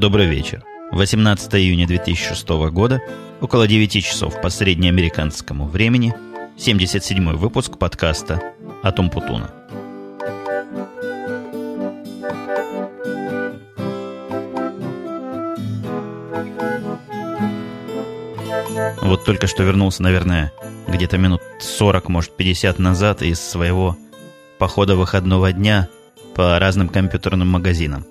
Добрый вечер. 18 июня 2006 года, около 9 часов по среднеамериканскому времени, 77 выпуск подкаста «Атом Путуна». Вот только что вернулся, наверное, где-то минут 40, может 50 назад из своего похода выходного дня по разным компьютерным магазинам.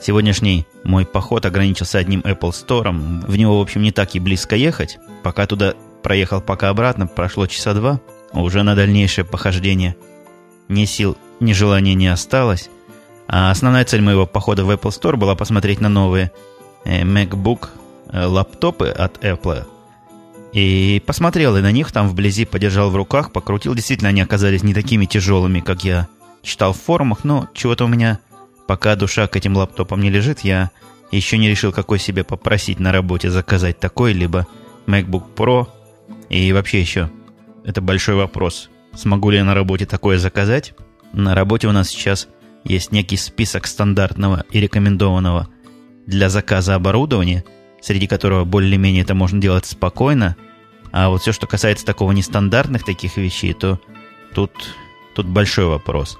Сегодняшний мой поход ограничился одним Apple Store. В него, в общем, не так и близко ехать. Пока туда проехал, пока обратно, прошло часа два. Уже на дальнейшее похождение ни сил, ни желания не осталось. А основная цель моего похода в Apple Store была посмотреть на новые э, MacBook э, лаптопы от Apple. И посмотрел и на них там вблизи, подержал в руках, покрутил. Действительно, они оказались не такими тяжелыми, как я читал в форумах, но чего-то у меня Пока душа к этим лаптопам не лежит, я еще не решил, какой себе попросить на работе заказать такой, либо MacBook Pro. И вообще еще, это большой вопрос. Смогу ли я на работе такое заказать? На работе у нас сейчас есть некий список стандартного и рекомендованного для заказа оборудования, среди которого более-менее это можно делать спокойно. А вот все, что касается такого нестандартных таких вещей, то тут, тут большой вопрос.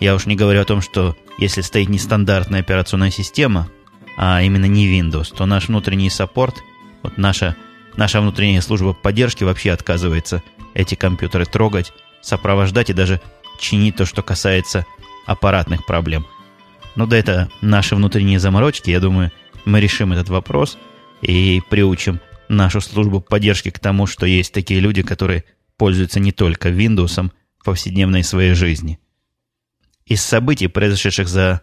Я уж не говорю о том, что если стоит нестандартная операционная система, а именно не Windows, то наш внутренний саппорт, вот наша, наша внутренняя служба поддержки вообще отказывается эти компьютеры трогать, сопровождать и даже чинить то, что касается аппаратных проблем. Но да это наши внутренние заморочки, я думаю, мы решим этот вопрос и приучим нашу службу поддержки к тому, что есть такие люди, которые пользуются не только Windows в повседневной своей жизни – из событий, произошедших за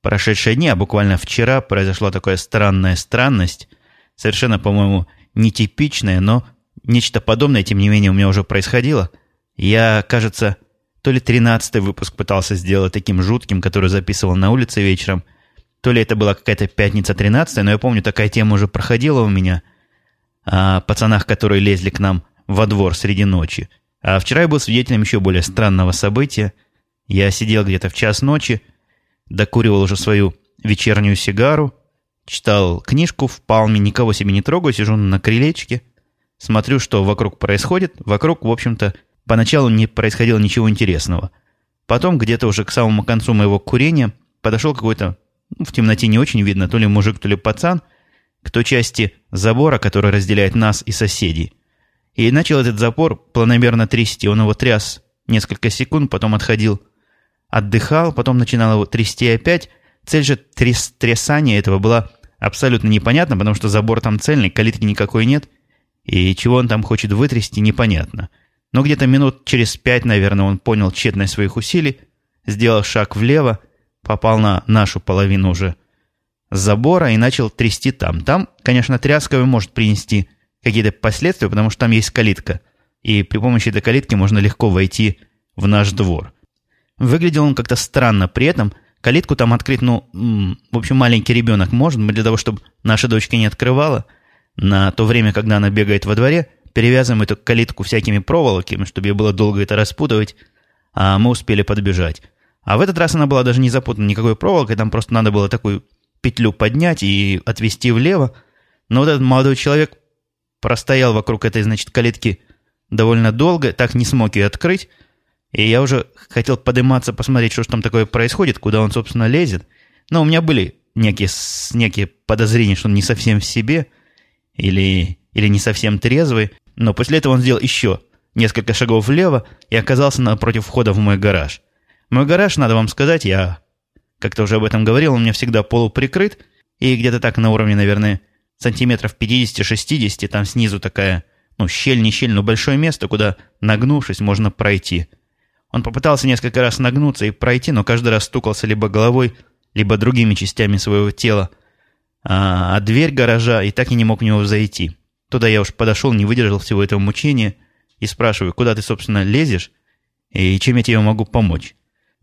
прошедшие дни, а буквально вчера произошла такая странная странность, совершенно, по-моему, нетипичная, но нечто подобное, тем не менее, у меня уже происходило. Я, кажется, то ли 13-й выпуск пытался сделать таким жутким, который записывал на улице вечером, то ли это была какая-то пятница 13 но я помню, такая тема уже проходила у меня о пацанах, которые лезли к нам во двор среди ночи. А вчера я был свидетелем еще более странного события – я сидел где-то в час ночи, докуривал уже свою вечернюю сигару, читал книжку в палме, никого себе не трогаю, сижу на крылечке, смотрю, что вокруг происходит. Вокруг, в общем-то, поначалу не происходило ничего интересного. Потом, где-то уже к самому концу моего курения, подошел какой-то, ну, в темноте не очень видно, то ли мужик, то ли пацан, к той части забора, который разделяет нас и соседей. И начал этот запор планомерно трясти. Он его тряс несколько секунд, потом отходил отдыхал, потом начинал его трясти опять. Цель же тряс трясания этого была абсолютно непонятна, потому что забор там цельный, калитки никакой нет, и чего он там хочет вытрясти, непонятно. Но где-то минут через пять, наверное, он понял тщетность своих усилий, сделал шаг влево, попал на нашу половину уже забора и начал трясти там. Там, конечно, тряска может принести какие-то последствия, потому что там есть калитка, и при помощи этой калитки можно легко войти в наш двор. Выглядел он как-то странно. При этом калитку там открыть, ну, в общем, маленький ребенок может. Мы для того, чтобы наша дочка не открывала, на то время, когда она бегает во дворе, перевязываем эту калитку всякими проволоками, чтобы ей было долго это распутывать, а мы успели подбежать. А в этот раз она была даже не запутана никакой проволокой, там просто надо было такую петлю поднять и отвести влево. Но вот этот молодой человек простоял вокруг этой, значит, калитки довольно долго, так не смог ее открыть, и я уже хотел подниматься, посмотреть, что же там такое происходит, куда он, собственно, лезет. Но у меня были некие, некие подозрения, что он не совсем в себе или, или не совсем трезвый. Но после этого он сделал еще несколько шагов влево и оказался напротив входа в мой гараж. Мой гараж, надо вам сказать, я как-то уже об этом говорил, он у меня всегда полуприкрыт, и где-то так на уровне, наверное, сантиметров 50-60, там снизу такая, ну, щель, не щель, но большое место, куда, нагнувшись, можно пройти – он попытался несколько раз нагнуться и пройти, но каждый раз стукался либо головой, либо другими частями своего тела. А, а дверь гаража и так и не мог в него зайти. Туда я уж подошел, не выдержал всего этого мучения и спрашиваю, куда ты, собственно, лезешь и чем я тебе могу помочь.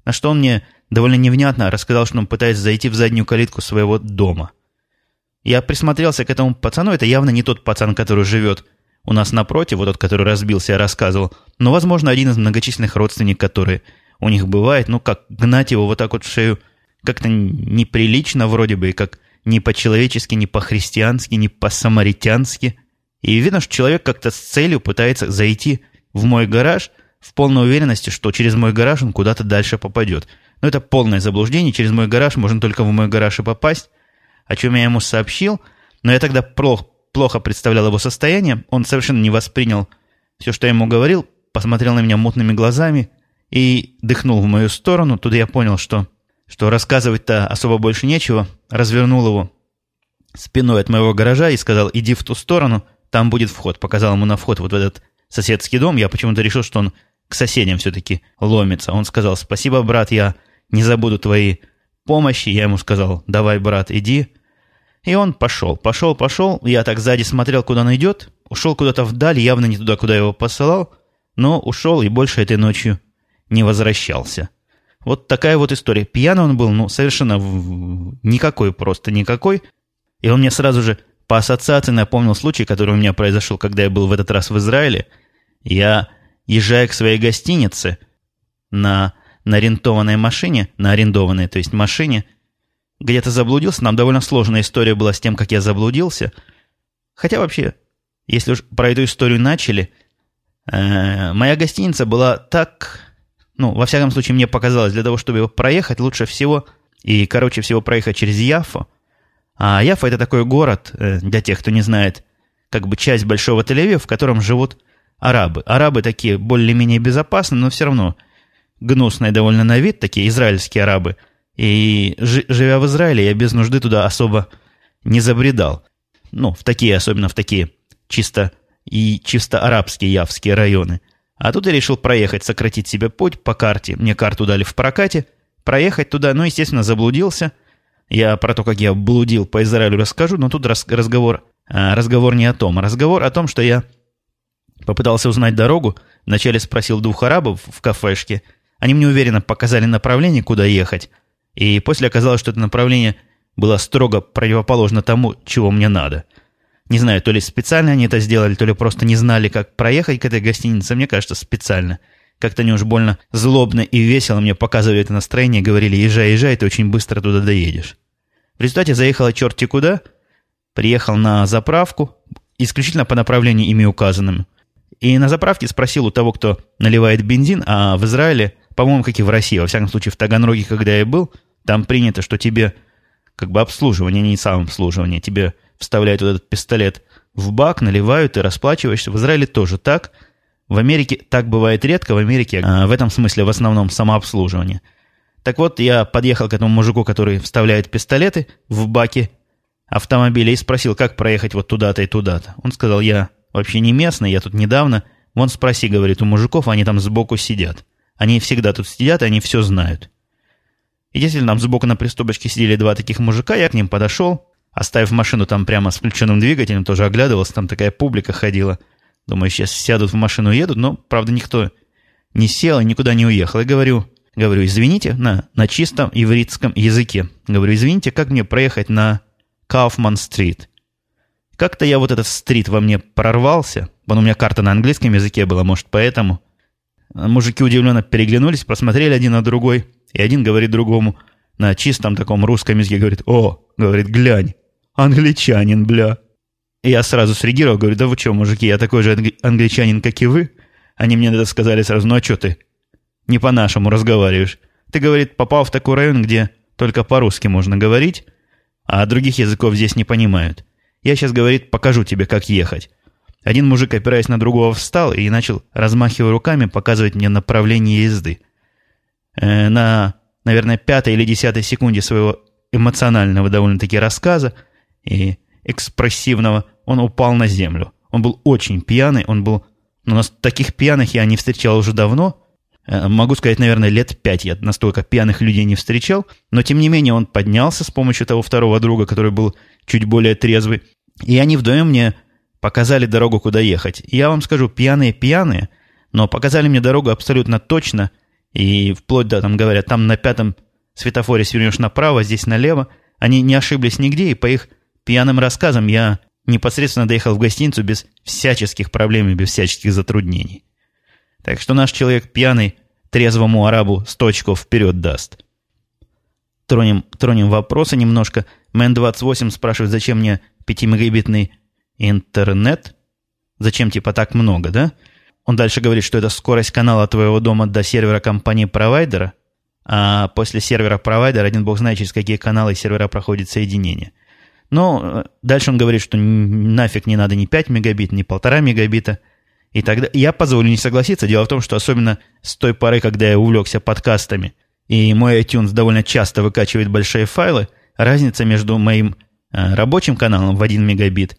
На что он мне довольно невнятно рассказал, что он пытается зайти в заднюю калитку своего дома. Я присмотрелся к этому пацану, это явно не тот пацан, который живет у нас напротив, вот тот, который разбился, я рассказывал, но, возможно, один из многочисленных родственников, которые у них бывает, ну, как гнать его вот так вот в шею как-то неприлично вроде бы, и как ни по-человечески, ни по-христиански, ни по-самаритянски. И видно, что человек как-то с целью пытается зайти в мой гараж в полной уверенности, что через мой гараж он куда-то дальше попадет. Но это полное заблуждение. Через мой гараж можно только в мой гараж и попасть. О чем я ему сообщил. Но я тогда плохо, плохо представлял его состояние. Он совершенно не воспринял все, что я ему говорил. Посмотрел на меня мутными глазами и дыхнул в мою сторону. Тут я понял, что что рассказывать-то особо больше нечего, развернул его спиной от моего гаража и сказал, иди в ту сторону, там будет вход. Показал ему на вход вот в этот соседский дом. Я почему-то решил, что он к соседям все-таки ломится. Он сказал, спасибо, брат, я не забуду твоей помощи. Я ему сказал, давай, брат, иди. И он пошел, пошел, пошел. Я так сзади смотрел, куда он идет. Ушел куда-то вдаль, явно не туда, куда его посылал. Но ушел и больше этой ночью не возвращался. Вот такая вот история. Пьяный он был, ну, совершенно никакой, просто никакой. И он мне сразу же по ассоциации напомнил случай, который у меня произошел, когда я был в этот раз в Израиле. Я, езжая к своей гостинице на, на арендованной машине, на арендованной, то есть машине, где-то заблудился. Нам довольно сложная история была с тем, как я заблудился. Хотя вообще, если уж про эту историю начали, моя гостиница была так ну, во всяком случае, мне показалось, для того, чтобы его проехать, лучше всего и короче всего проехать через Яффу. А Яффа – это такой город, э, для тех, кто не знает, как бы часть Большого тель в котором живут арабы. Арабы такие более-менее безопасные, но все равно гнусные довольно на вид, такие израильские арабы. И живя в Израиле, я без нужды туда особо не забредал. Ну, в такие, особенно в такие чисто и чисто арабские явские районы – а тут я решил проехать, сократить себе путь по карте. Мне карту дали в прокате. Проехать туда, ну, естественно, заблудился. Я про то, как я блудил по Израилю расскажу, но тут разговор, а, разговор не о том. Разговор о том, что я попытался узнать дорогу. Вначале спросил двух арабов в кафешке. Они мне уверенно показали направление, куда ехать. И после оказалось, что это направление было строго противоположно тому, чего мне надо – не знаю, то ли специально они это сделали, то ли просто не знали, как проехать к этой гостинице. Мне кажется, специально. Как-то они уж больно злобно и весело мне показывали это настроение, говорили, езжай, езжай, ты очень быстро туда доедешь. В результате заехала черти куда, приехал на заправку, исключительно по направлению ими указанным. И на заправке спросил у того, кто наливает бензин, а в Израиле, по-моему, как и в России, во всяком случае в Таганроге, когда я был, там принято, что тебе как бы обслуживание, не самообслуживание, тебе вставляют вот этот пистолет в бак, наливают и расплачиваешься. В Израиле тоже так. В Америке так бывает редко, в Америке а, в этом смысле в основном самообслуживание. Так вот, я подъехал к этому мужику, который вставляет пистолеты в баки автомобиля и спросил, как проехать вот туда-то и туда-то. Он сказал, я вообще не местный, я тут недавно. Вон спроси, говорит, у мужиков, они там сбоку сидят. Они всегда тут сидят, они все знают. И действительно, там сбоку на приступочке сидели два таких мужика, я к ним подошел, Оставив машину там прямо с включенным двигателем, тоже оглядывался, там такая публика ходила. Думаю, сейчас сядут в машину и едут, но, правда, никто не сел и никуда не уехал. И говорю, говорю, извините, на, на чистом ивритском языке. Говорю, извините, как мне проехать на Кауфман-стрит? Как-то я вот этот стрит во мне прорвался. Вон у меня карта на английском языке была, может, поэтому. Мужики удивленно переглянулись, посмотрели один на другой. И один говорит другому на чистом таком русском языке, говорит, о, говорит, глянь, Англичанин, бля. Я сразу среагировал, говорю, да вы что, мужики, я такой же англичанин, как и вы. Они мне это сказали сразу, ну а что ты не по-нашему разговариваешь? Ты, говорит, попал в такой район, где только по-русски можно говорить, а других языков здесь не понимают. Я сейчас, говорит, покажу тебе, как ехать. Один мужик, опираясь на другого, встал и начал, размахивая руками, показывать мне направление езды. Э, на, наверное, пятой или десятой секунде своего эмоционального довольно-таки рассказа и экспрессивного, он упал на землю. Он был очень пьяный, он был... Ну, нас таких пьяных я не встречал уже давно. Э, могу сказать, наверное, лет пять я настолько пьяных людей не встречал. Но, тем не менее, он поднялся с помощью того второго друга, который был чуть более трезвый. И они вдвоем мне показали дорогу, куда ехать. И я вам скажу, пьяные-пьяные, но показали мне дорогу абсолютно точно. И вплоть до, там говорят, там на пятом светофоре свернешь направо, здесь налево. Они не ошиблись нигде, и по их пьяным рассказом я непосредственно доехал в гостиницу без всяческих проблем и без всяческих затруднений. Так что наш человек пьяный трезвому арабу сто очков вперед даст. тронем, тронем вопросы немножко. Мэн28 спрашивает, зачем мне 5-мегабитный интернет? Зачем типа так много, да? Он дальше говорит, что это скорость канала твоего дома до сервера компании-провайдера, а после сервера провайдера один бог знает, через какие каналы сервера проходит соединение. Но э, дальше он говорит, что нафиг не надо ни 5 мегабит, ни 1,5 мегабита. И тогда я позволю не согласиться. Дело в том, что особенно с той поры, когда я увлекся подкастами, и мой iTunes довольно часто выкачивает большие файлы, разница между моим э, рабочим каналом в 1 мегабит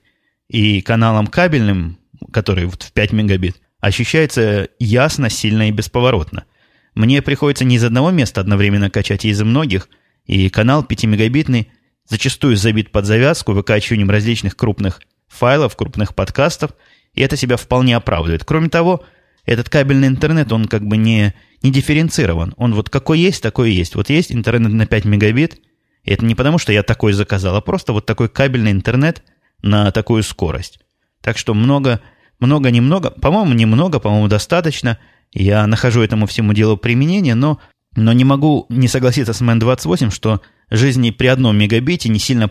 и каналом кабельным, который в 5 мегабит, ощущается ясно, сильно и бесповоротно. Мне приходится не из одного места одновременно качать, а из многих, и канал 5-мегабитный зачастую забит под завязку выкачиванием различных крупных файлов, крупных подкастов, и это себя вполне оправдывает. Кроме того, этот кабельный интернет, он как бы не, не дифференцирован. Он вот какой есть, такой и есть. Вот есть интернет на 5 мегабит, и это не потому, что я такой заказал, а просто вот такой кабельный интернет на такую скорость. Так что много много-немного, по-моему, немного, по-моему, достаточно. Я нахожу этому всему делу применение, но, но не могу не согласиться с MN28, что жизни при одном мегабите не сильно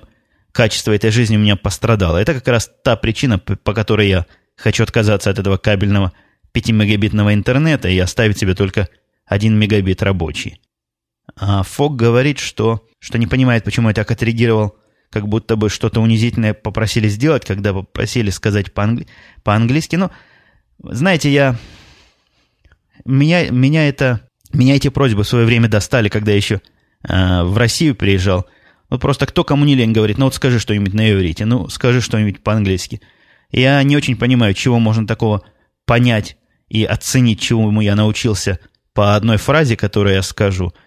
качество этой жизни у меня пострадало. Это как раз та причина, по которой я хочу отказаться от этого кабельного 5-мегабитного интернета и оставить себе только 1 мегабит рабочий. А Фок говорит, что, что не понимает, почему я так отреагировал как будто бы что-то унизительное попросили сделать, когда попросили сказать по-англи- по-английски. Но, знаете, я... Меня, меня, это, меня эти просьбы в свое время достали, когда еще э, в Россию приезжал. Вот просто кто кому не лень говорит, ну вот скажи что-нибудь на иврите, ну скажи что-нибудь по-английски. Я не очень понимаю, чего можно такого понять и оценить, чему я научился по одной фразе, которую я скажу –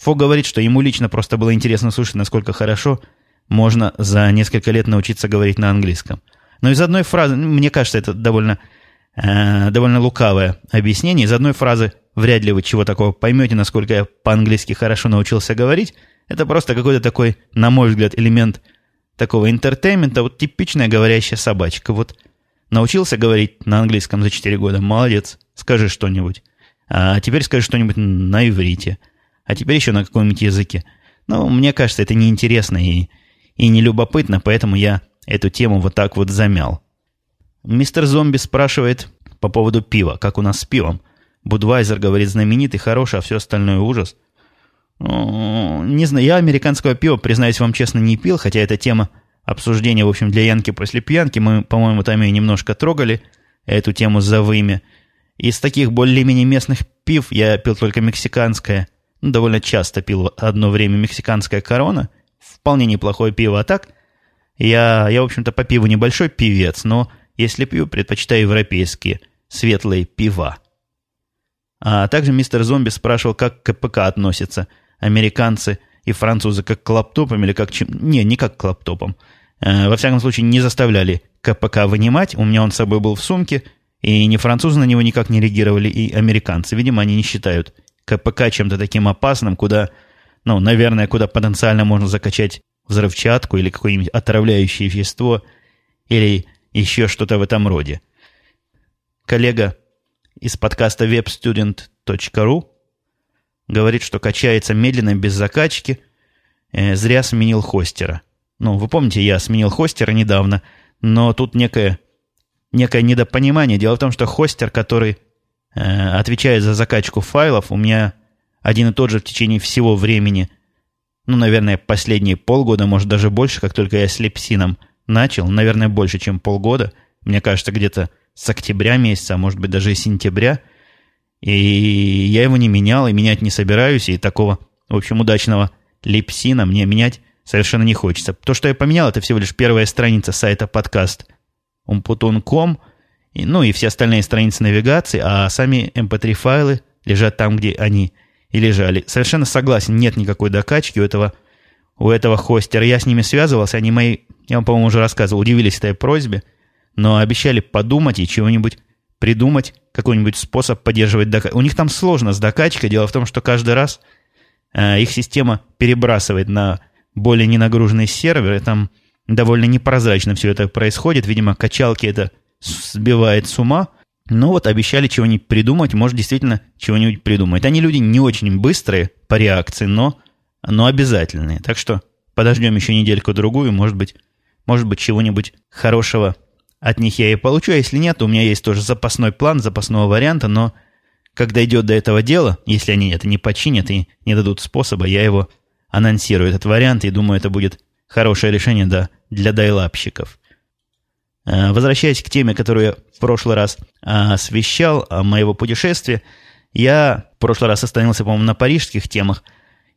Фо говорит, что ему лично просто было интересно слушать, насколько хорошо можно за несколько лет научиться говорить на английском. Но из одной фразы, ну, мне кажется, это довольно, э, довольно лукавое объяснение. Из одной фразы вряд ли вы чего такого поймете, насколько я по-английски хорошо научился говорить. Это просто какой-то такой, на мой взгляд, элемент такого entertainment а, вот типичная говорящая собачка. Вот научился говорить на английском за 4 года, молодец, скажи что-нибудь. А теперь скажи что-нибудь на иврите – а теперь еще на каком-нибудь языке. Но мне кажется, это неинтересно и, и не любопытно, поэтому я эту тему вот так вот замял. Мистер Зомби спрашивает по поводу пива, как у нас с пивом. Будвайзер говорит знаменитый, хороший, а все остальное ужас. Не знаю, я американского пива, признаюсь вам честно, не пил, хотя эта тема обсуждения, в общем, для Янки после пьянки, мы, по-моему, там ее немножко трогали, эту тему за вымя. Из таких более-менее местных пив я пил только мексиканское – довольно часто пил одно время мексиканская корона. Вполне неплохое пиво. А так, я, я в общем-то, по пиву небольшой певец, но если пью, предпочитаю европейские светлые пива. А также мистер Зомби спрашивал, как к КПК относятся американцы и французы, как к лаптопам или как чем... Не, не как к лаптопам. Э, во всяком случае, не заставляли КПК вынимать. У меня он с собой был в сумке, и ни французы на него никак не реагировали, и американцы. Видимо, они не считают КПК чем-то таким опасным, куда, ну, наверное, куда потенциально можно закачать взрывчатку или какое-нибудь отравляющее вещество или еще что-то в этом роде. Коллега из подкаста webstudent.ru говорит, что качается медленно, без закачки, э, зря сменил хостера. Ну, вы помните, я сменил хостера недавно, но тут некое, некое недопонимание. Дело в том, что хостер, который Э, отвечает за закачку файлов, у меня один и тот же в течение всего времени, ну, наверное, последние полгода, может, даже больше, как только я с Лепсином начал, наверное, больше, чем полгода. Мне кажется, где-то с октября месяца, а может быть, даже и сентября. И я его не менял, и менять не собираюсь, и такого, в общем, удачного Лепсина мне менять совершенно не хочется. То, что я поменял, это всего лишь первая страница сайта подкаст umputun.com – и, ну и все остальные страницы навигации, а сами MP3-файлы эм лежат там, где они и лежали. Совершенно согласен, нет никакой докачки у этого, у этого хостера. Я с ними связывался, они мои, я вам, по-моему, уже рассказывал, удивились этой просьбе, но обещали подумать и чего-нибудь придумать, какой-нибудь способ поддерживать докачку. У них там сложно с докачкой. Дело в том, что каждый раз э, их система перебрасывает на более ненагруженный сервер, и там довольно непрозрачно все это происходит. Видимо, качалки это сбивает с ума. Но вот обещали чего-нибудь придумать, может, действительно чего-нибудь придумать. Они люди не очень быстрые по реакции, но но обязательные. Так что подождем еще недельку-другую, может быть, может быть, чего-нибудь хорошего от них я и получу, а если нет, у меня есть тоже запасной план, запасного варианта, но когда идет до этого дела, если они это не починят и не дадут способа, я его анонсирую, этот вариант, и думаю, это будет хорошее решение да, для дайлапщиков. Э, возвращаясь к теме, которую я в прошлый раз освещал, моего путешествия, я в прошлый раз остановился, по-моему, на парижских темах.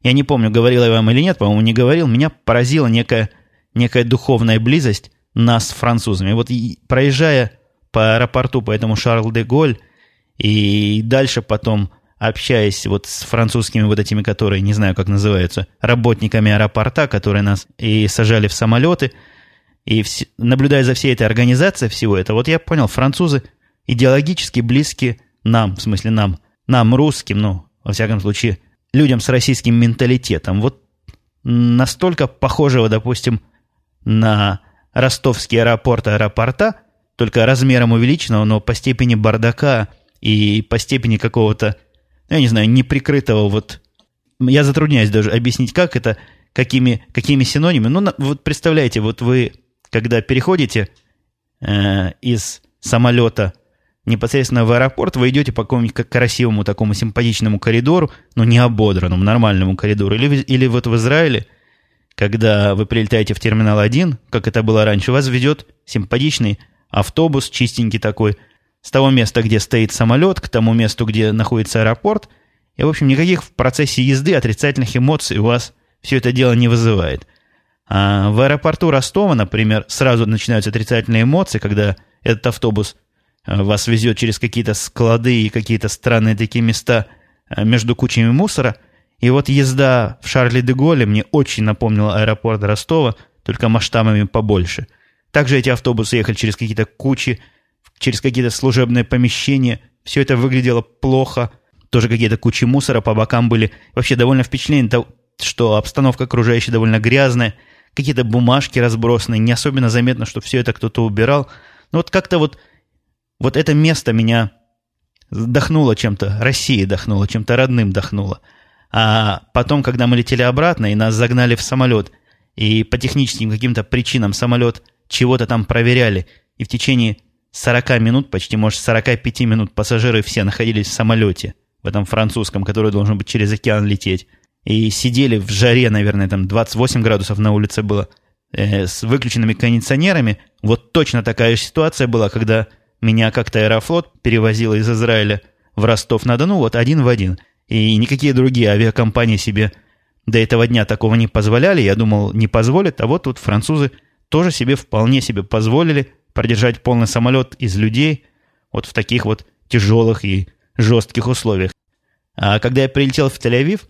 Я не помню, говорил я вам или нет, по-моему, не говорил. Меня поразила некая, некая духовная близость нас с французами. Вот проезжая по аэропорту, по этому Шарль-де-Голь, и дальше потом общаясь вот с французскими вот этими, которые, не знаю, как называются, работниками аэропорта, которые нас и сажали в самолеты, и вс... наблюдая за всей этой организацией всего этого, вот я понял, французы идеологически близки нам, в смысле нам, нам, русским, ну, во всяком случае, людям с российским менталитетом. Вот настолько похожего, допустим, на ростовский аэропорт аэропорта, только размером увеличенного, но по степени бардака и по степени какого-то, я не знаю, неприкрытого вот... Я затрудняюсь даже объяснить, как это, какими, какими синонимами. Ну, вот представляете, вот вы, когда переходите э, из самолета непосредственно в аэропорт, вы идете по какому-нибудь красивому такому симпатичному коридору, но не ободранному, нормальному коридору. Или, или вот в Израиле – когда вы прилетаете в терминал 1, как это было раньше, вас ведет симпатичный автобус, чистенький такой, с того места, где стоит самолет, к тому месту, где находится аэропорт. И, в общем, никаких в процессе езды отрицательных эмоций у вас все это дело не вызывает. А в аэропорту Ростова, например, сразу начинаются отрицательные эмоции, когда этот автобус э, вас везет через какие-то склады и какие-то странные такие места э, между кучами мусора – и вот езда в Шарли-де-Голле мне очень напомнила аэропорт Ростова, только масштабами побольше. Также эти автобусы ехали через какие-то кучи, через какие-то служебные помещения. Все это выглядело плохо. Тоже какие-то кучи мусора по бокам были. Вообще довольно впечатление, что обстановка окружающая довольно грязная. Какие-то бумажки разбросаны. Не особенно заметно, что все это кто-то убирал. Но вот как-то вот, вот это место меня дохнуло чем-то. Россия дохнула, чем-то родным дохнуло. А потом, когда мы летели обратно, и нас загнали в самолет, и по техническим каким-то причинам самолет чего-то там проверяли, и в течение 40 минут, почти, может, 45 минут пассажиры все находились в самолете, в этом французском, который должен быть через океан лететь, и сидели в жаре, наверное, там 28 градусов на улице было, э, с выключенными кондиционерами. Вот точно такая же ситуация была, когда меня как-то Аэрофлот перевозил из Израиля в Ростов-на-Дону, вот один в один – и никакие другие авиакомпании себе до этого дня такого не позволяли. Я думал, не позволят. А вот тут французы тоже себе вполне себе позволили продержать полный самолет из людей вот в таких вот тяжелых и жестких условиях. А когда я прилетел в Тель-Авив,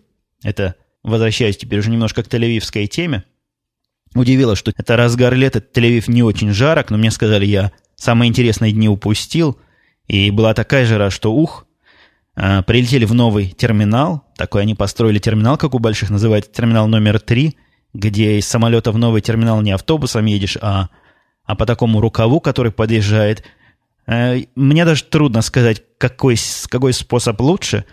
это возвращаюсь теперь уже немножко к тель-авивской теме, удивило, что это разгар лета, Тель-Авив не очень жарок, но мне сказали, я самые интересные дни упустил, и была такая жара, что ух, прилетели в новый терминал. Такой они построили терминал, как у больших, называется терминал номер 3, где из самолета в новый терминал не автобусом едешь, а, а по такому рукаву, который подъезжает. Э, мне даже трудно сказать, какой, какой способ лучше.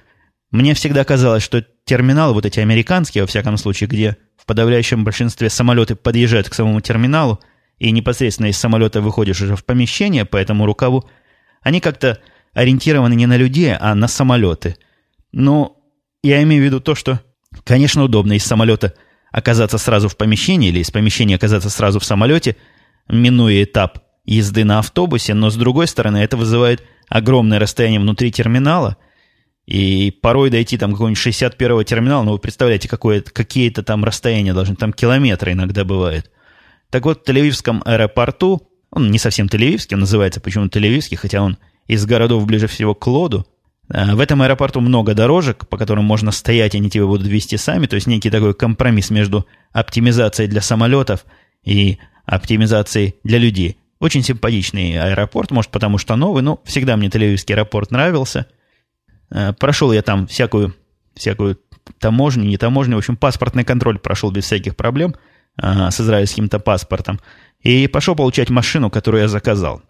Мне всегда казалось, что терминалы, вот эти американские, во всяком случае, где в подавляющем большинстве самолеты подъезжают к самому терминалу, и непосредственно из самолета выходишь уже в помещение по этому рукаву, они как-то ориентированы не на людей, а на самолеты. Но я имею в виду то, что, конечно, удобно из самолета оказаться сразу в помещении или из помещения оказаться сразу в самолете, минуя этап езды на автобусе, но с другой стороны это вызывает огромное расстояние внутри терминала, и порой дойти там какого-нибудь 61-го терминала, ну вы представляете, какое, какие-то там расстояния должны, там километры иногда бывает. Так вот, в Тель-Авивском аэропорту, он не совсем Тель-Авивский, он называется почему Тель-Авивский, хотя он из городов ближе всего к Лоду. А, в этом аэропорту много дорожек, по которым можно стоять, они тебя будут вести сами. То есть некий такой компромисс между оптимизацией для самолетов и оптимизацией для людей. Очень симпатичный аэропорт, может, потому что новый, но всегда мне Тель-Авивский аэропорт нравился. А, прошел я там всякую, всякую таможню, не таможню, в общем, паспортный контроль прошел без всяких проблем а, с израильским-то паспортом. И пошел получать машину, которую я заказал.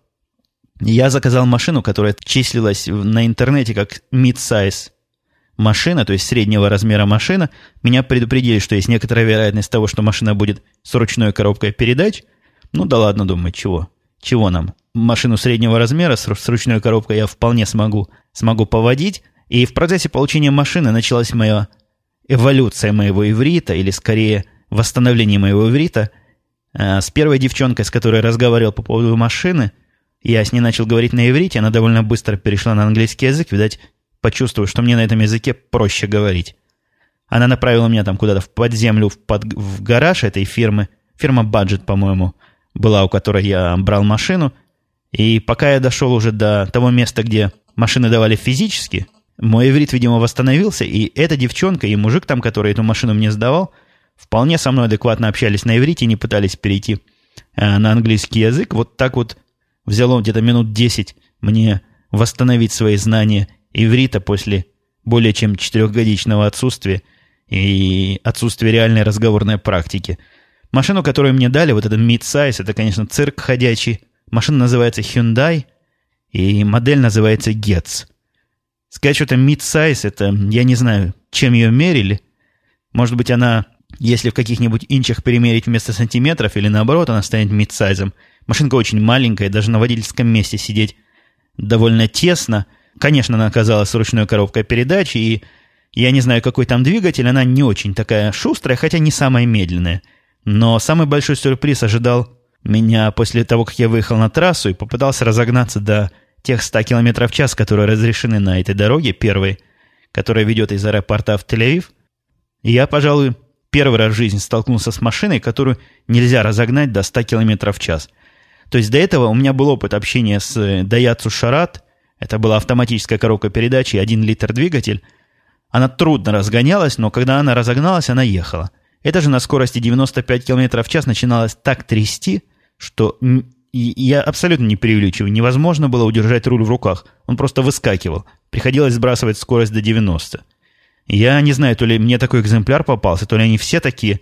Я заказал машину, которая числилась на интернете как mid-size машина, то есть среднего размера машина. Меня предупредили, что есть некоторая вероятность того, что машина будет с ручной коробкой передач. Ну да ладно, думаю, чего? Чего нам? Машину среднего размера с, с ручной коробкой я вполне смогу, смогу поводить. И в процессе получения машины началась моя эволюция моего иврита, или скорее восстановление моего иврита. А, с первой девчонкой, с которой разговаривал по поводу машины, я с ней начал говорить на иврите, она довольно быстро перешла на английский язык, видать, почувствовав, что мне на этом языке проще говорить. Она направила меня там куда-то в подземлю, в, под, в гараж этой фирмы. Фирма Budget, по-моему, была, у которой я брал машину. И пока я дошел уже до того места, где машины давали физически, мой иврит, видимо, восстановился, и эта девчонка и мужик там, который эту машину мне сдавал, вполне со мной адекватно общались на иврите и не пытались перейти э, на английский язык. Вот так вот взяло где-то минут 10 мне восстановить свои знания иврита после более чем четырехгодичного отсутствия и отсутствия реальной разговорной практики. Машину, которую мне дали, вот этот mid-size, это, конечно, цирк ходячий. Машина называется Hyundai, и модель называется Getz. Сказать, что это mid-size, это, я не знаю, чем ее мерили. Может быть, она, если в каких-нибудь инчах перемерить вместо сантиметров, или наоборот, она станет mid-size. Машинка очень маленькая, даже на водительском месте сидеть довольно тесно – Конечно, она оказалась с ручной коробкой передач, и я не знаю, какой там двигатель, она не очень такая шустрая, хотя не самая медленная. Но самый большой сюрприз ожидал меня после того, как я выехал на трассу и попытался разогнаться до тех 100 км в час, которые разрешены на этой дороге, первой, которая ведет из аэропорта в Тель-Авив. я, пожалуй, первый раз в жизни столкнулся с машиной, которую нельзя разогнать до 100 км в час. То есть до этого у меня был опыт общения с Daihatsu Шарат. Это была автоматическая коробка передач и один литр двигатель. Она трудно разгонялась, но когда она разогналась, она ехала. Это же на скорости 95 км в час начиналось так трясти, что я абсолютно не преувеличиваю. Невозможно было удержать руль в руках. Он просто выскакивал. Приходилось сбрасывать скорость до 90. Я не знаю, то ли мне такой экземпляр попался, то ли они все такие,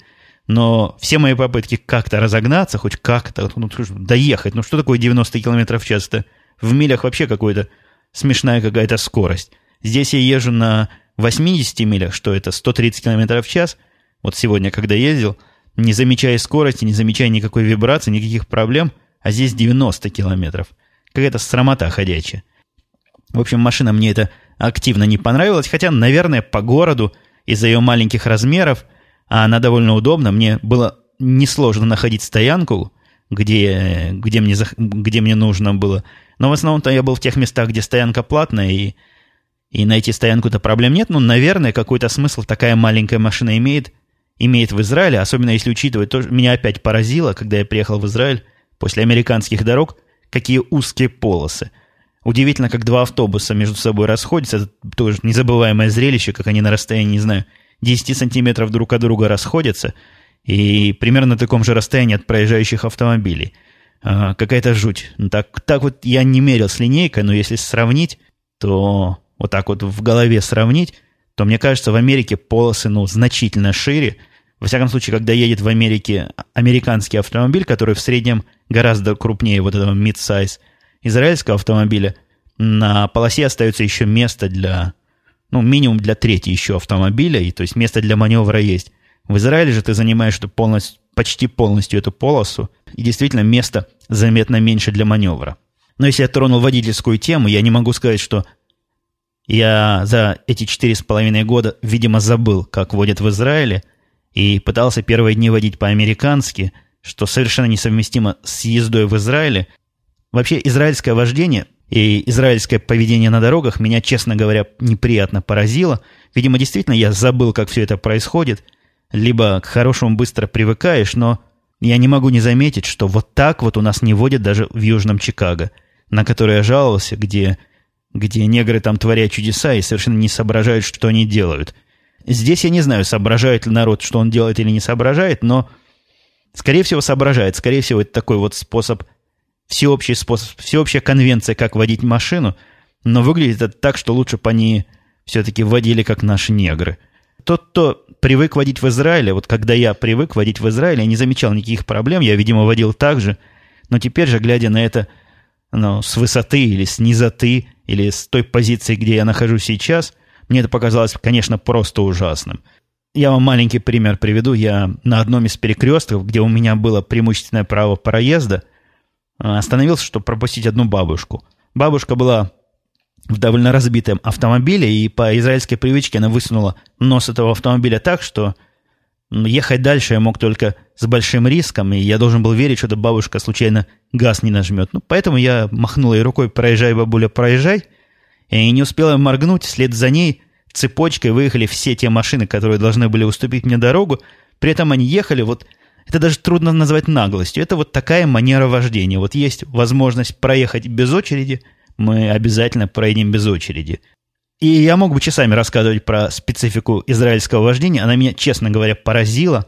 но все мои попытки как-то разогнаться, хоть как-то, ну, доехать, ну что такое 90 км в час-то? В милях вообще какой-то смешная какая-то скорость. Здесь я езжу на 80 милях, что это 130 км в час. Вот сегодня, когда ездил, не замечая скорости, не замечая никакой вибрации, никаких проблем, а здесь 90 километров. Какая-то срамота ходячая. В общем, машина мне это активно не понравилась, хотя, наверное, по городу из-за ее маленьких размеров, а она довольно удобна, мне было несложно находить стоянку, где, где, мне, где мне нужно было но в основном-то я был в тех местах, где стоянка платная, и, и найти стоянку-то проблем нет. Ну, наверное, какой-то смысл такая маленькая машина имеет, имеет в Израиле, особенно если учитывать, то меня опять поразило, когда я приехал в Израиль после американских дорог, какие узкие полосы. Удивительно, как два автобуса между собой расходятся. Это тоже незабываемое зрелище, как они на расстоянии, не знаю, 10 сантиметров друг от друга расходятся, и примерно на таком же расстоянии от проезжающих автомобилей – а, какая-то жуть. Ну, так, так вот я не мерил с линейкой, но если сравнить, то вот так вот в голове сравнить, то мне кажется, в Америке полосы ну, значительно шире. Во всяком случае, когда едет в Америке американский автомобиль, который в среднем гораздо крупнее вот этого mid-size израильского автомобиля, на полосе остается еще место для, ну, минимум для третьей еще автомобиля, и то есть место для маневра есть. В Израиле же ты занимаешь эту полностью, почти полностью эту полосу, и действительно место заметно меньше для маневра. Но если я тронул водительскую тему, я не могу сказать, что я за эти четыре с половиной года, видимо, забыл, как водят в Израиле, и пытался первые дни водить по-американски, что совершенно несовместимо с ездой в Израиле. Вообще, израильское вождение и израильское поведение на дорогах меня, честно говоря, неприятно поразило. Видимо, действительно, я забыл, как все это происходит. Либо к хорошему быстро привыкаешь, но я не могу не заметить, что вот так вот у нас не водят даже в Южном Чикаго, на который я жаловался, где, где негры там творят чудеса и совершенно не соображают, что они делают. Здесь я не знаю, соображает ли народ, что он делает или не соображает, но, скорее всего, соображает. Скорее всего, это такой вот способ, всеобщий способ, всеобщая конвенция, как водить машину, но выглядит это так, что лучше бы они все-таки водили, как наши негры – тот, кто привык водить в Израиле, вот когда я привык водить в Израиле, я не замечал никаких проблем, я, видимо, водил так же, но теперь же, глядя на это ну, с высоты или с низоты, или с той позиции, где я нахожусь сейчас, Мне это показалось, конечно, просто ужасным. Я вам маленький пример приведу. Я на одном из перекрестков, где у меня было преимущественное право проезда, остановился, чтобы пропустить одну бабушку. Бабушка была в довольно разбитом автомобиле, и по израильской привычке она высунула нос этого автомобиля так, что ехать дальше я мог только с большим риском, и я должен был верить, что эта бабушка случайно газ не нажмет. Ну, поэтому я махнул ей рукой «проезжай, бабуля, проезжай», и не успела моргнуть, вслед за ней цепочкой выехали все те машины, которые должны были уступить мне дорогу, при этом они ехали вот это даже трудно назвать наглостью. Это вот такая манера вождения. Вот есть возможность проехать без очереди – мы обязательно проедем без очереди. И я мог бы часами рассказывать про специфику израильского вождения. Она меня, честно говоря, поразила.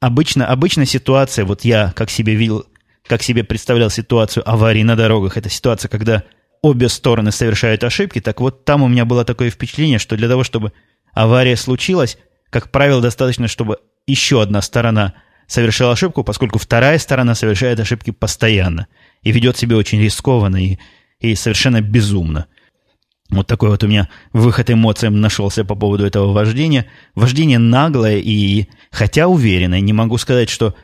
Обычно, обычная ситуация, вот я как себе видел, как себе представлял ситуацию аварии на дорогах, это ситуация, когда обе стороны совершают ошибки, так вот там у меня было такое впечатление, что для того, чтобы авария случилась, как правило, достаточно, чтобы еще одна сторона совершила ошибку, поскольку вторая сторона совершает ошибки постоянно и ведет себя очень рискованно и и совершенно безумно. Вот такой вот у меня выход эмоциям нашелся по поводу этого вождения. Вождение наглое и, хотя уверенное, не могу сказать, что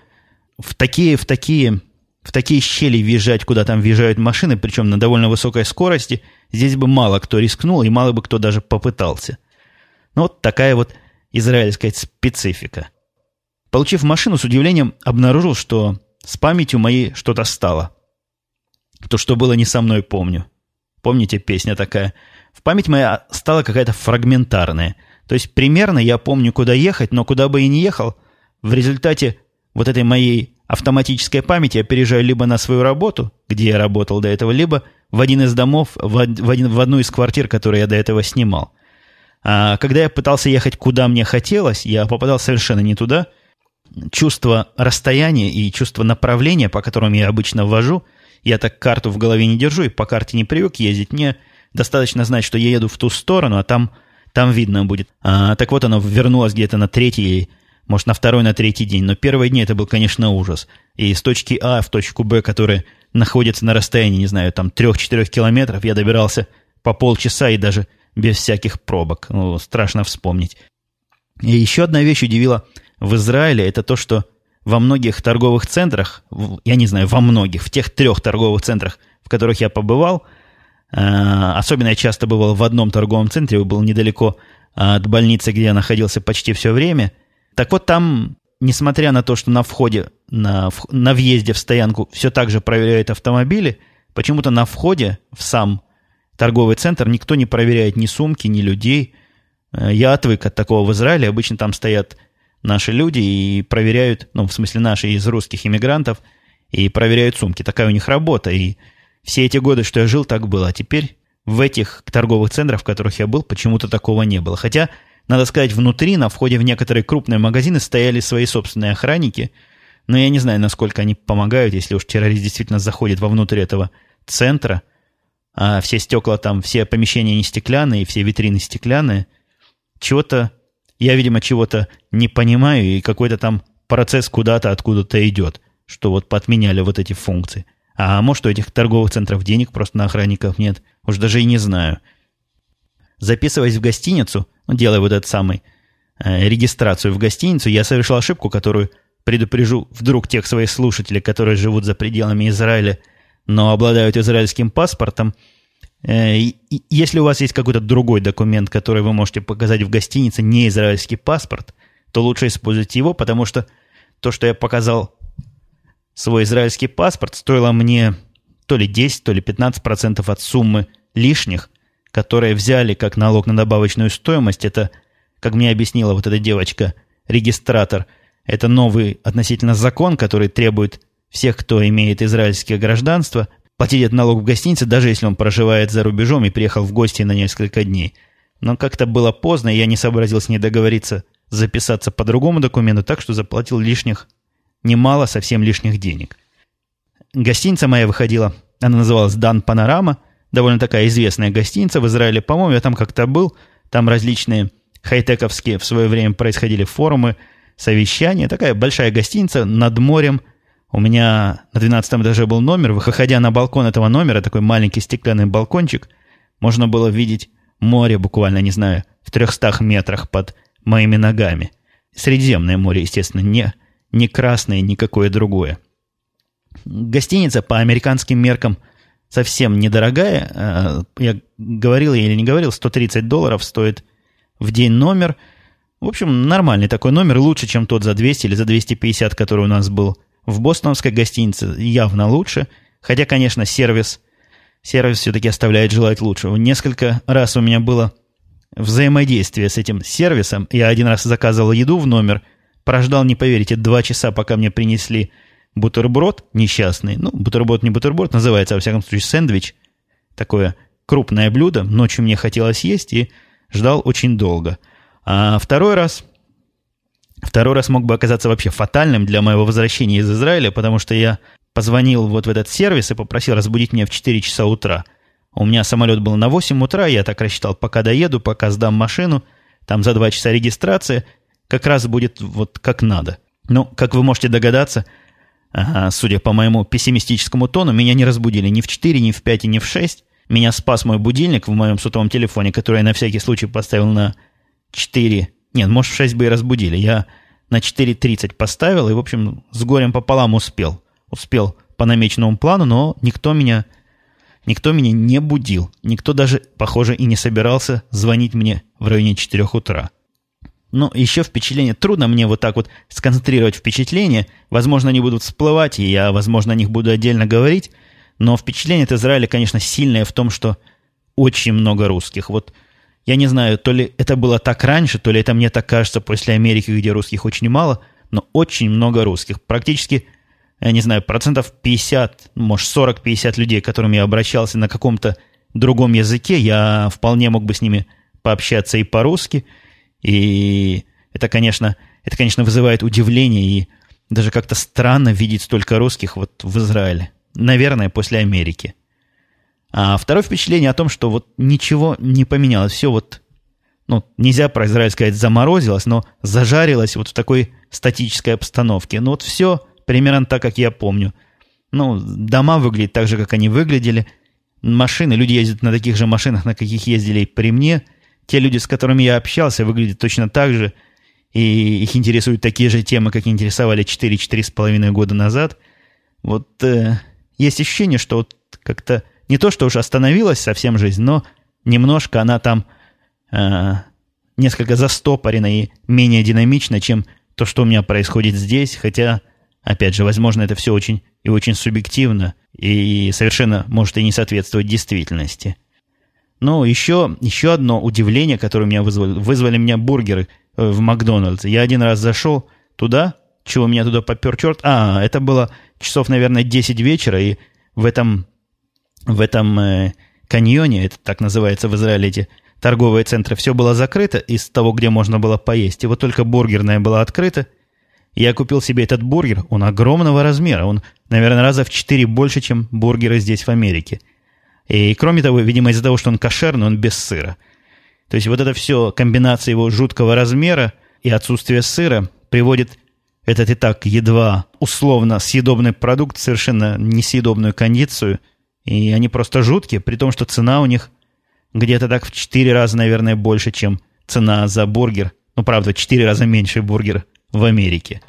в такие, в такие, в такие щели въезжать, куда там въезжают машины, причем на довольно высокой скорости, здесь бы мало кто рискнул и мало бы кто даже попытался. Ну вот такая вот израильская специфика. Получив машину, с удивлением обнаружил, что с памятью моей что-то стало. То, что было не со мной, помню. Помните, песня такая? В память моя стала какая-то фрагментарная. То есть примерно я помню, куда ехать, но куда бы и не ехал, в результате вот этой моей автоматической памяти я переезжаю либо на свою работу, где я работал до этого, либо в один из домов, в, один, в одну из квартир, которые я до этого снимал. А когда я пытался ехать куда мне хотелось, я попадал совершенно не туда. Чувство расстояния и чувство направления, по которым я обычно ввожу – я так карту в голове не держу и по карте не привык ездить. Мне достаточно знать, что я еду в ту сторону, а там, там видно будет. А, так вот, оно вернулось где-то на третий, может, на второй, на третий день. Но первые дни это был, конечно, ужас. И с точки А в точку Б, которая находится на расстоянии, не знаю, там 3-4 километров, я добирался по полчаса и даже без всяких пробок. Ну, страшно вспомнить. И еще одна вещь удивила в Израиле, это то, что во многих торговых центрах, я не знаю, во многих, в тех трех торговых центрах, в которых я побывал, э, особенно я часто бывал в одном торговом центре, был недалеко от больницы, где я находился почти все время. Так вот там, несмотря на то, что на входе, на, на въезде в стоянку все так же проверяют автомобили, почему-то на входе в сам торговый центр никто не проверяет ни сумки, ни людей. Э, я отвык от такого в Израиле. Обычно там стоят наши люди и проверяют, ну, в смысле наши из русских иммигрантов, и проверяют сумки. Такая у них работа. И все эти годы, что я жил, так было. А теперь в этих торговых центрах, в которых я был, почему-то такого не было. Хотя, надо сказать, внутри, на входе в некоторые крупные магазины стояли свои собственные охранники. Но я не знаю, насколько они помогают, если уж террорист действительно заходит вовнутрь этого центра, а все стекла там, все помещения не стеклянные, все витрины стеклянные. Чего-то я, видимо, чего-то не понимаю, и какой-то там процесс куда-то откуда-то идет, что вот подменяли вот эти функции. А может, у этих торговых центров денег просто на охранников нет? Уж даже и не знаю. Записываясь в гостиницу, ну, делая вот этот самый э, регистрацию в гостиницу, я совершил ошибку, которую предупрежу вдруг тех своих слушателей, которые живут за пределами Израиля, но обладают израильским паспортом – если у вас есть какой-то другой документ, который вы можете показать в гостинице, не израильский паспорт, то лучше используйте его, потому что то, что я показал свой израильский паспорт, стоило мне то ли 10, то ли 15% от суммы лишних, которые взяли как налог на добавочную стоимость. Это, как мне объяснила вот эта девочка, регистратор, это новый относительно закон, который требует всех, кто имеет израильское гражданство, платить этот налог в гостинице, даже если он проживает за рубежом и приехал в гости на несколько дней. Но как-то было поздно, и я не сообразил с ней договориться записаться по другому документу, так что заплатил лишних, немало, совсем лишних денег. Гостиница моя выходила, она называлась «Дан Панорама», довольно такая известная гостиница в Израиле. По-моему, я там как-то был, там различные хай-тековские в свое время происходили форумы, совещания. Такая большая гостиница над морем – у меня на 12 этаже был номер, выходя на балкон этого номера, такой маленький стеклянный балкончик, можно было видеть море буквально, не знаю, в 300 метрах под моими ногами. Средиземное море, естественно, не, не красное, никакое другое. Гостиница по американским меркам совсем недорогая. А, я говорил или не говорил, 130 долларов стоит в день номер. В общем, нормальный такой номер, лучше, чем тот за 200 или за 250, который у нас был в бостонской гостинице, явно лучше. Хотя, конечно, сервис, сервис все-таки оставляет желать лучшего. Несколько раз у меня было взаимодействие с этим сервисом. Я один раз заказывал еду в номер, прождал, не поверите, два часа, пока мне принесли бутерброд несчастный. Ну, бутерброд не бутерброд, называется, во всяком случае, сэндвич. Такое крупное блюдо. Ночью мне хотелось есть и ждал очень долго. А второй раз... Второй раз мог бы оказаться вообще фатальным для моего возвращения из Израиля, потому что я позвонил вот в этот сервис и попросил разбудить меня в 4 часа утра. У меня самолет был на 8 утра, я так рассчитал, пока доеду, пока сдам машину, там за 2 часа регистрация, как раз будет вот как надо. Но, как вы можете догадаться, судя по моему пессимистическому тону, меня не разбудили ни в 4, ни в 5, ни в 6. Меня спас мой будильник в моем сотовом телефоне, который я на всякий случай поставил на 4. Нет, может, в 6 бы и разбудили. Я на 4.30 поставил и, в общем, с горем пополам успел. Успел по намеченному плану, но никто меня Никто меня не будил. Никто даже, похоже, и не собирался звонить мне в районе 4 утра. Но еще впечатление. Трудно мне вот так вот сконцентрировать впечатления. Возможно, они будут всплывать, и я, возможно, о них буду отдельно говорить. Но впечатление от Израиля, конечно, сильное в том, что очень много русских. Вот я не знаю, то ли это было так раньше, то ли это мне так кажется после Америки, где русских очень мало, но очень много русских. Практически я не знаю, процентов 50, может 40-50 людей, к которым я обращался на каком-то другом языке, я вполне мог бы с ними пообщаться и по-русски. И это, конечно, это, конечно, вызывает удивление и даже как-то странно видеть столько русских вот в Израиле. Наверное, после Америки. А второе впечатление о том, что вот ничего не поменялось. Все вот, ну, нельзя про Израиль сказать заморозилось, но зажарилось вот в такой статической обстановке. Ну вот все примерно так, как я помню. Ну, дома выглядят так же, как они выглядели. Машины, люди ездят на таких же машинах, на каких ездили и при мне. Те люди, с которыми я общался, выглядят точно так же. И их интересуют такие же темы, как интересовали 4-4,5 года назад. Вот э, есть ощущение, что вот как-то не то, что уж остановилась совсем жизнь, но немножко она там э, несколько застопорена и менее динамична, чем то, что у меня происходит здесь, хотя Опять же, возможно, это все очень и очень субъективно, и совершенно может и не соответствовать действительности. Но еще, еще одно удивление, которое меня вызвали, вызвали меня бургеры э, в Макдональдсе. Я один раз зашел туда, чего меня туда попер черт. А, это было часов, наверное, 10 вечера, и в этом, в этом э, каньоне, это так называется в Израиле эти торговые центры, все было закрыто из того, где можно было поесть. И вот только бургерная была открыта, я купил себе этот бургер, он огромного размера, он, наверное, раза в четыре больше, чем бургеры здесь в Америке. И кроме того, видимо, из-за того, что он кошерный, он без сыра. То есть вот это все, комбинация его жуткого размера и отсутствие сыра приводит этот и так едва условно съедобный продукт совершенно несъедобную кондицию. И они просто жуткие, при том, что цена у них где-то так в четыре раза, наверное, больше, чем цена за бургер. Ну, правда, в четыре раза меньше бургер в Америке.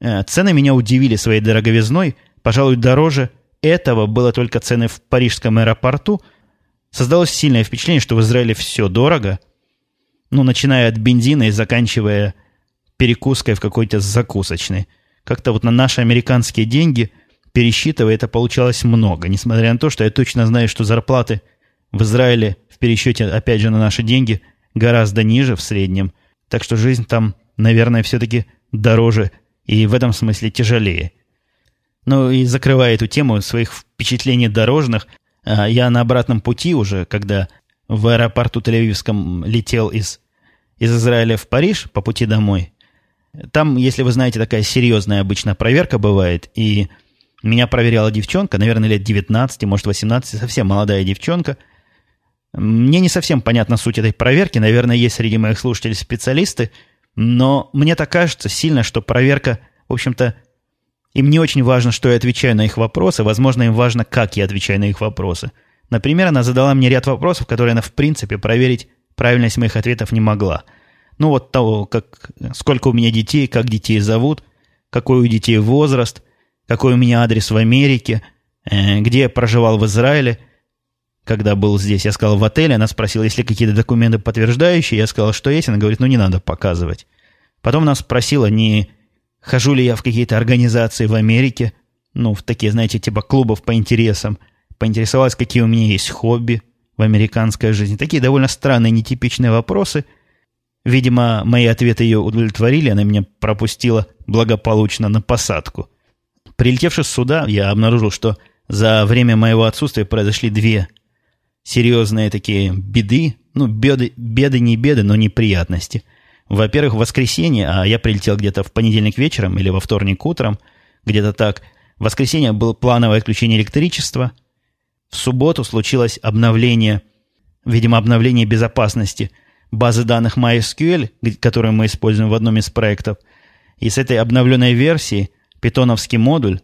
Э, цены меня удивили своей дороговизной, пожалуй, дороже этого было только цены в парижском аэропорту. Создалось сильное впечатление, что в Израиле все дорого, ну, начиная от бензина и заканчивая перекуской в какой-то закусочной. Как-то вот на наши американские деньги, пересчитывая, это получалось много, несмотря на то, что я точно знаю, что зарплаты в Израиле в пересчете, опять же, на наши деньги гораздо ниже в среднем. Так что жизнь там наверное, все-таки дороже и в этом смысле тяжелее. Ну и закрывая эту тему своих впечатлений дорожных, а, я на обратном пути уже, когда в аэропорту Тель-Авивском летел из, из Израиля в Париж по пути домой, там, если вы знаете, такая серьезная обычно проверка бывает, и меня проверяла девчонка, наверное, лет 19, может 18, совсем молодая девчонка. Мне не совсем понятна суть этой проверки, наверное, есть среди моих слушателей специалисты – но мне так кажется сильно, что проверка, в общем-то, им не очень важно, что я отвечаю на их вопросы, возможно, им важно, как я отвечаю на их вопросы. Например, она задала мне ряд вопросов, которые она, в принципе, проверить правильность моих ответов не могла. Ну, вот того, как, сколько у меня детей, как детей зовут, какой у детей возраст, какой у меня адрес в Америке, э, где я проживал в Израиле, когда был здесь. Я сказал в отеле, она спросила, есть ли какие-то документы подтверждающие. Я сказал, что есть. Она говорит, ну, не надо показывать. Потом она спросила, не хожу ли я в какие-то организации в Америке, ну, в такие, знаете, типа клубов по интересам. Поинтересовалась, какие у меня есть хобби в американской жизни. Такие довольно странные, нетипичные вопросы. Видимо, мои ответы ее удовлетворили, она меня пропустила благополучно на посадку. Прилетевшись сюда, я обнаружил, что за время моего отсутствия произошли две серьезные такие беды. Ну, беды, беды не беды, но неприятности. Во-первых, в воскресенье, а я прилетел где-то в понедельник вечером или во вторник утром, где-то так. В воскресенье было плановое отключение электричества. В субботу случилось обновление, видимо, обновление безопасности базы данных MySQL, которую мы используем в одном из проектов. И с этой обновленной версии питоновский модуль,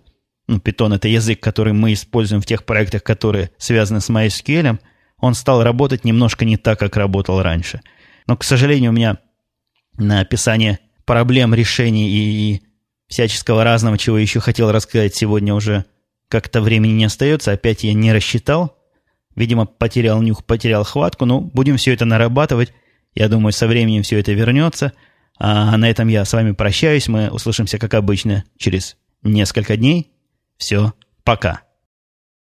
ну, Python это язык, который мы используем в тех проектах, которые связаны с MySQL, он стал работать немножко не так, как работал раньше. Но, к сожалению, у меня на описание проблем, решений и всяческого разного, чего еще хотел рассказать сегодня уже как-то времени не остается. Опять я не рассчитал. Видимо, потерял нюх, потерял хватку. Ну, будем все это нарабатывать. Я думаю, со временем все это вернется. А на этом я с вами прощаюсь. Мы услышимся, как обычно, через несколько дней. Все, пока.